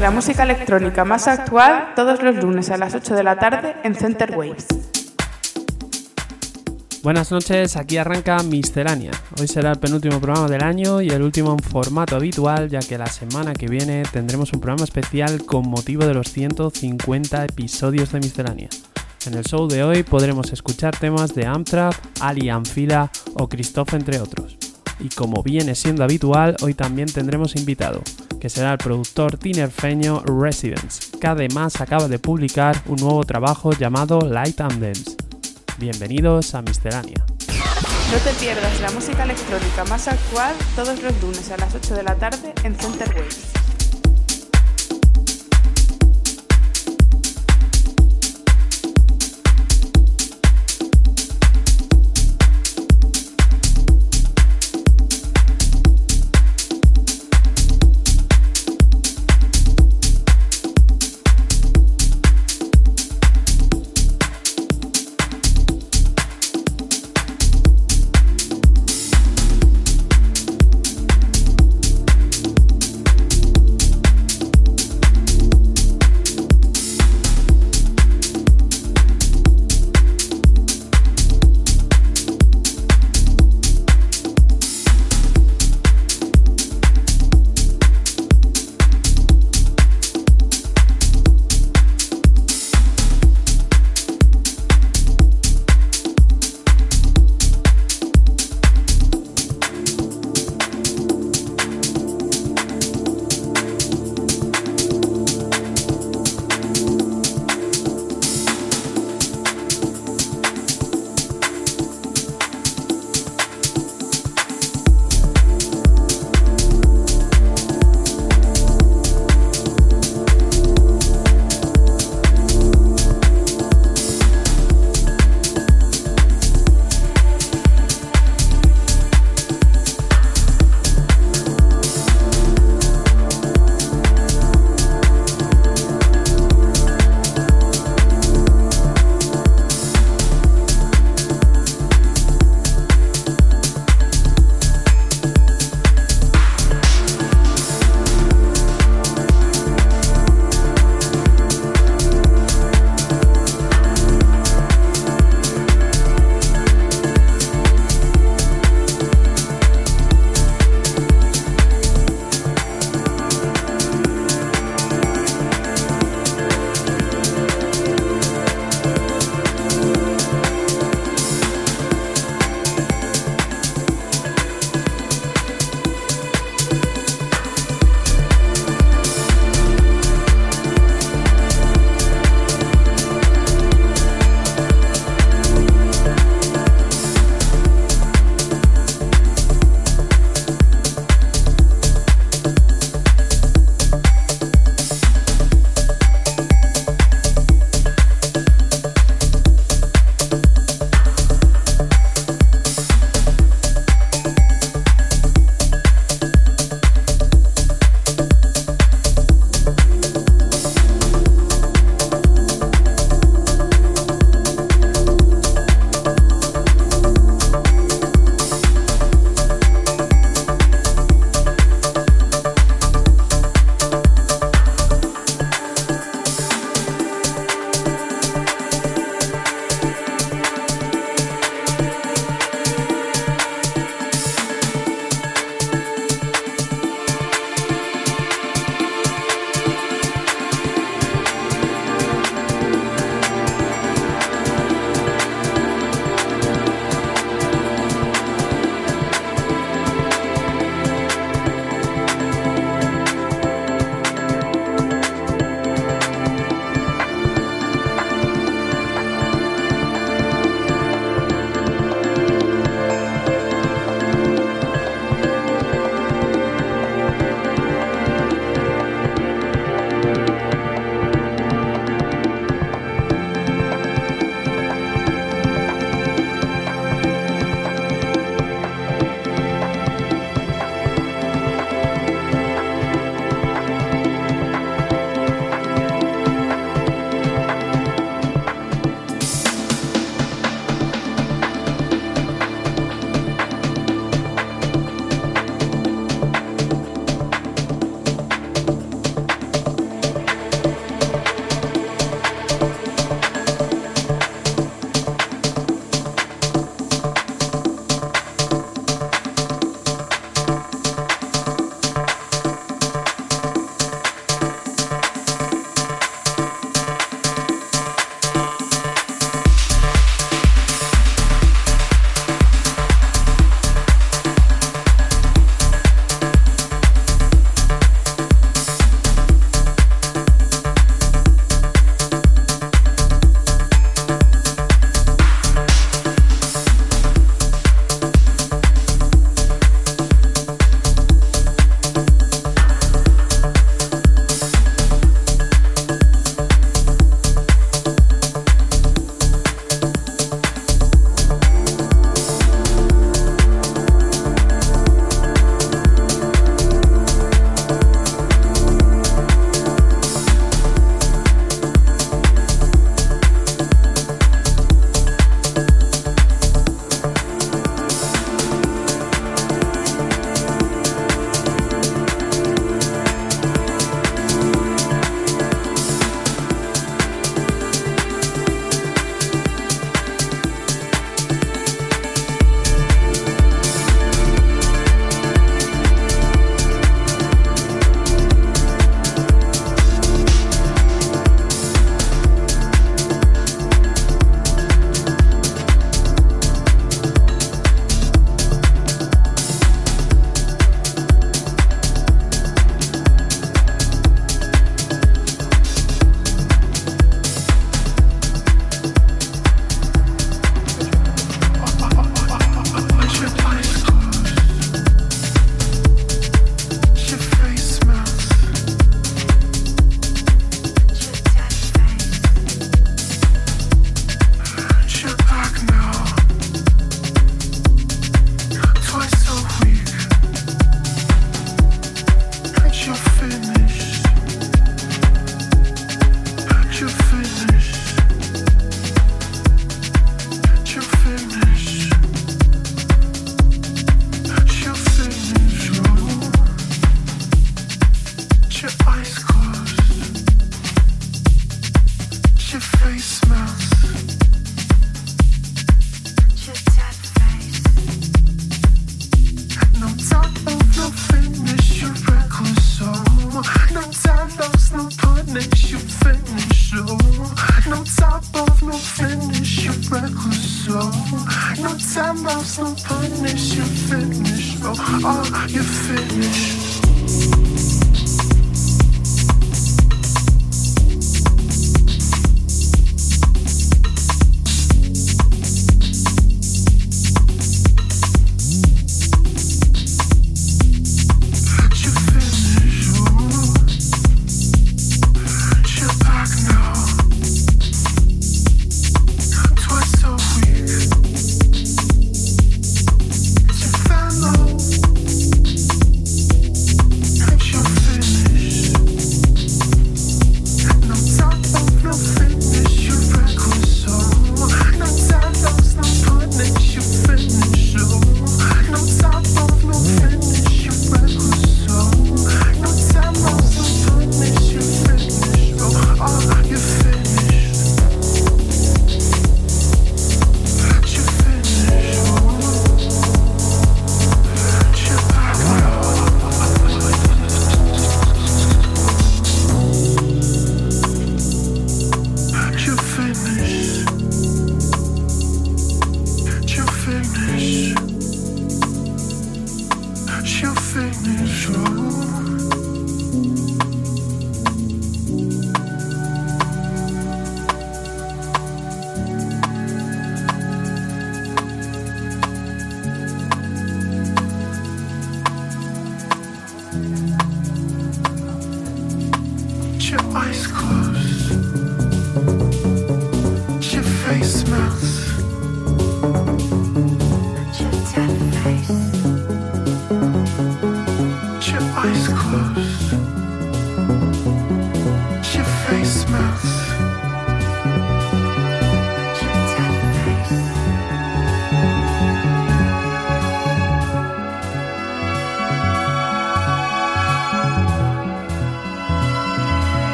La música electrónica más actual todos los lunes a las 8 de la tarde en Center Waves. Buenas noches, aquí arranca Miscelánea. Hoy será el penúltimo programa del año y el último en formato habitual, ya que la semana que viene tendremos un programa especial con motivo de los 150 episodios de Miscelánea. En el show de hoy podremos escuchar temas de Amtrap, Ali Anfila o Christoph entre otros. Y como viene siendo habitual, hoy también tendremos invitado, que será el productor tinerfeño Residence, que además acaba de publicar un nuevo trabajo llamado Light and Dance. Bienvenidos a Miscelánea. No te pierdas la música electrónica más actual todos los lunes a las 8 de la tarde en Center Waves.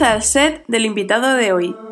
El set del invitado de hoy.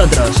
Nosotros.